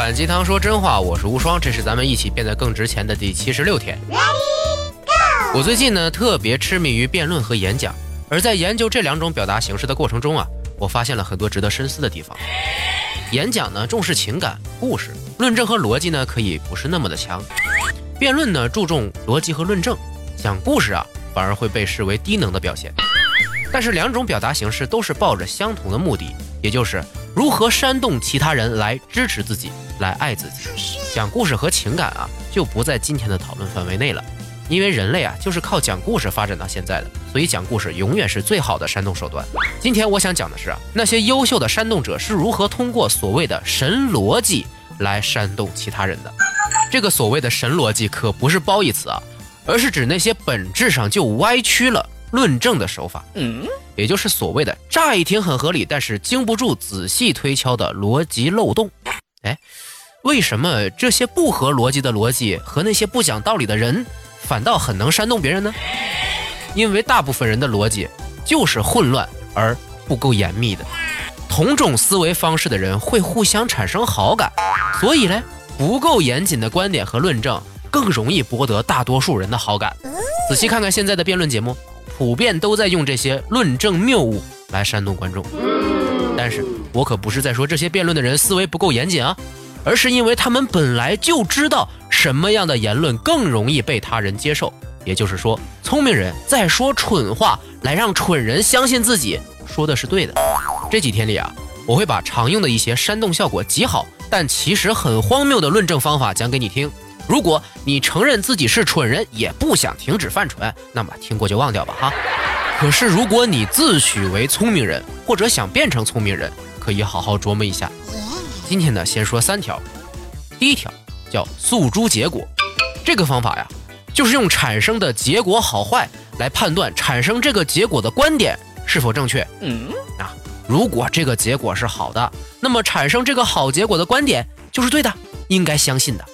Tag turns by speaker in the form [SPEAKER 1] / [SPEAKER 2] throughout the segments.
[SPEAKER 1] 反鸡汤说真话，我是无双，这是咱们一起变得更值钱的第七十六天。我最近呢特别痴迷于辩论和演讲，而在研究这两种表达形式的过程中啊，我发现了很多值得深思的地方。演讲呢重视情感、故事、论证和逻辑呢可以不是那么的强；辩论呢注重逻辑和论证，讲故事啊反而会被视为低能的表现。但是两种表达形式都是抱着相同的目的，也就是如何煽动其他人来支持自己、来爱自己。讲故事和情感啊，就不在今天的讨论范围内了，因为人类啊就是靠讲故事发展到现在的，所以讲故事永远是最好的煽动手段。今天我想讲的是啊，那些优秀的煽动者是如何通过所谓的神逻辑来煽动其他人的。这个所谓的神逻辑可不是褒义词啊，而是指那些本质上就歪曲了。论证的手法，嗯，也就是所谓的乍一听很合理，但是经不住仔细推敲的逻辑漏洞。哎，为什么这些不合逻辑的逻辑和那些不讲道理的人，反倒很能煽动别人呢？因为大部分人的逻辑就是混乱而不够严密的，同种思维方式的人会互相产生好感，所以呢，不够严谨的观点和论证更容易博得大多数人的好感。仔细看看现在的辩论节目。普遍都在用这些论证谬误来煽动观众，但是我可不是在说这些辩论的人思维不够严谨啊，而是因为他们本来就知道什么样的言论更容易被他人接受，也就是说，聪明人在说蠢话来让蠢人相信自己说的是对的。这几天里啊，我会把常用的一些煽动效果极好，但其实很荒谬的论证方法讲给你听。如果你承认自己是蠢人，也不想停止犯蠢，那么听过就忘掉吧哈。可是如果你自诩为聪明人，或者想变成聪明人，可以好好琢磨一下。今天呢，先说三条。第一条叫诉诸结果，这个方法呀，就是用产生的结果好坏来判断产生这个结果的观点是否正确。嗯啊，如果这个结果是好的，那么产生这个好结果的观点就是对的，应该相信的。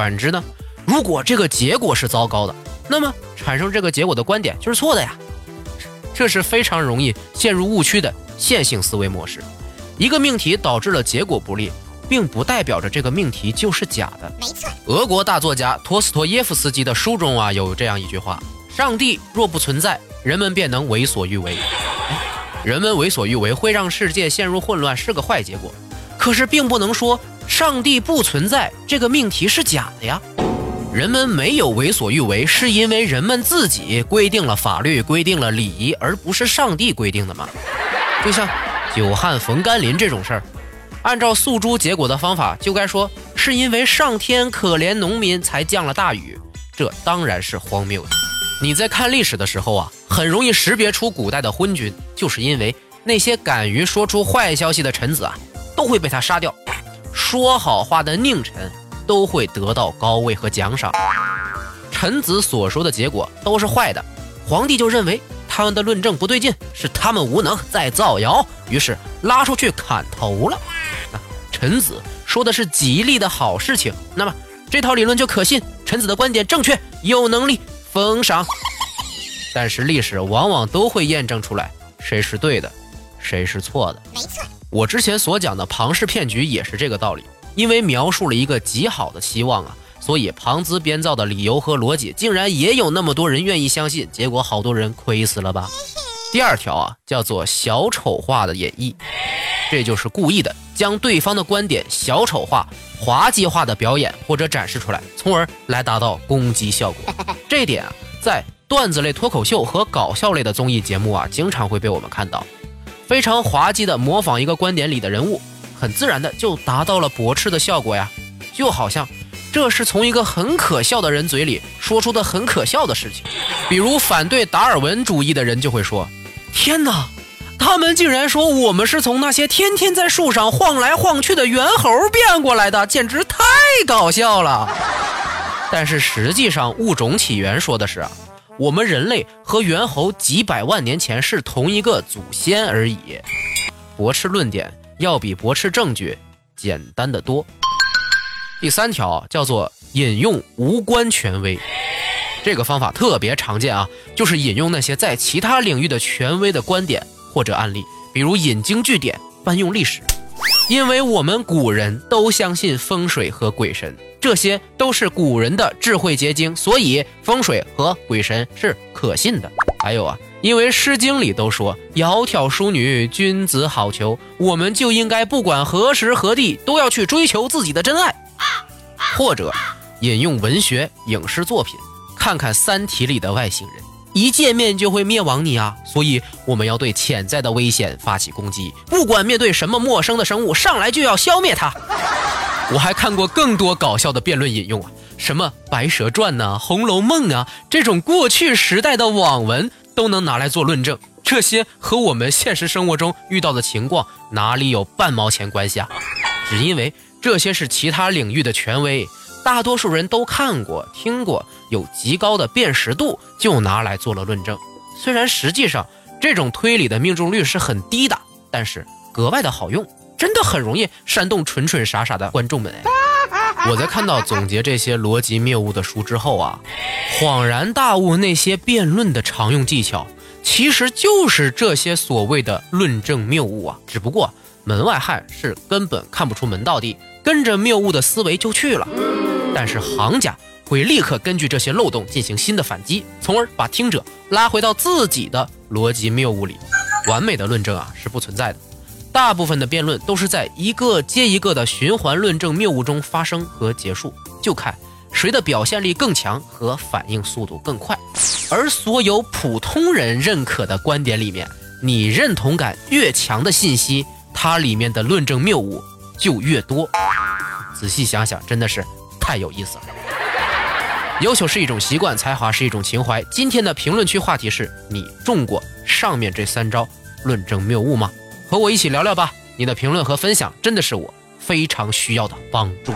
[SPEAKER 1] 反之呢，如果这个结果是糟糕的，那么产生这个结果的观点就是错的呀。这是非常容易陷入误区的线性思维模式。一个命题导致了结果不利，并不代表着这个命题就是假的。没错，俄国大作家托斯托耶夫斯基的书中啊有这样一句话：上帝若不存在，人们便能为所欲为。人们为所欲为会让世界陷入混乱，是个坏结果。可是并不能说。上帝不存在这个命题是假的呀，人们没有为所欲为，是因为人们自己规定了法律，规定了礼仪，而不是上帝规定的嘛。就像久旱逢甘霖这种事儿，按照诉诸结果的方法，就该说是因为上天可怜农民才降了大雨，这当然是荒谬的。你在看历史的时候啊，很容易识别出古代的昏君，就是因为那些敢于说出坏消息的臣子啊，都会被他杀掉。说好话的佞臣都会得到高位和奖赏，臣子所说的结果都是坏的，皇帝就认为他们的论证不对劲，是他们无能在造谣，于是拉出去砍头了。那臣子说的是吉利的好事情，那么这套理论就可信，臣子的观点正确，有能力封赏。但是历史往往都会验证出来谁是对的，谁是错的。没错。我之前所讲的庞氏骗局也是这个道理，因为描述了一个极好的期望啊，所以庞兹编造的理由和逻辑竟然也有那么多人愿意相信，结果好多人亏死了吧。第二条啊，叫做小丑化的演绎，这就是故意的将对方的观点小丑化、滑稽化的表演或者展示出来，从而来达到攻击效果。这一点啊，在段子类脱口秀和搞笑类的综艺节目啊，经常会被我们看到。非常滑稽的模仿一个观点里的人物，很自然的就达到了驳斥的效果呀，就好像这是从一个很可笑的人嘴里说出的很可笑的事情。比如反对达尔文主义的人就会说：“天哪，他们竟然说我们是从那些天天在树上晃来晃去的猿猴变过来的，简直太搞笑了。”但是实际上，物种起源说的是。我们人类和猿猴几百万年前是同一个祖先而已，驳斥论点要比驳斥证据简单的多。第三条叫做引用无关权威，这个方法特别常见啊，就是引用那些在其他领域的权威的观点或者案例，比如引经据典、搬用历史。因为我们古人都相信风水和鬼神，这些都是古人的智慧结晶，所以风水和鬼神是可信的。还有啊，因为《诗经》里都说“窈窕淑女，君子好逑”，我们就应该不管何时何地都要去追求自己的真爱。或者引用文学、影视作品，看看《三体》里的外星人，一见面就会灭亡你啊！所以我们要对潜在的危险发起攻击，不管面对什么陌生的生物，上来就要消灭它。我还看过更多搞笑的辩论引用啊，什么《白蛇传》呐、《红楼梦》啊，这种过去时代的网文都能拿来做论证。这些和我们现实生活中遇到的情况哪里有半毛钱关系啊？只因为这些是其他领域的权威，大多数人都看过、听过，有极高的辨识度，就拿来做了论证。虽然实际上这种推理的命中率是很低的，但是格外的好用。真的很容易煽动蠢蠢傻傻的观众们！我在看到总结这些逻辑谬误的书之后啊，恍然大悟，那些辩论的常用技巧，其实就是这些所谓的论证谬误啊。只不过门外汉是根本看不出门道的，跟着谬误的思维就去了。但是行家会立刻根据这些漏洞进行新的反击，从而把听者拉回到自己的逻辑谬误里。完美的论证啊是不存在的。大部分的辩论都是在一个接一个的循环论证谬误中发生和结束，就看谁的表现力更强和反应速度更快。而所有普通人认可的观点里面，你认同感越强的信息，它里面的论证谬误就越多。仔细想想，真的是太有意思了。优秀是一种习惯，才华是一种情怀。今天的评论区话题是你中过上面这三招论证谬误吗？和我一起聊聊吧，你的评论和分享真的是我非常需要的帮助。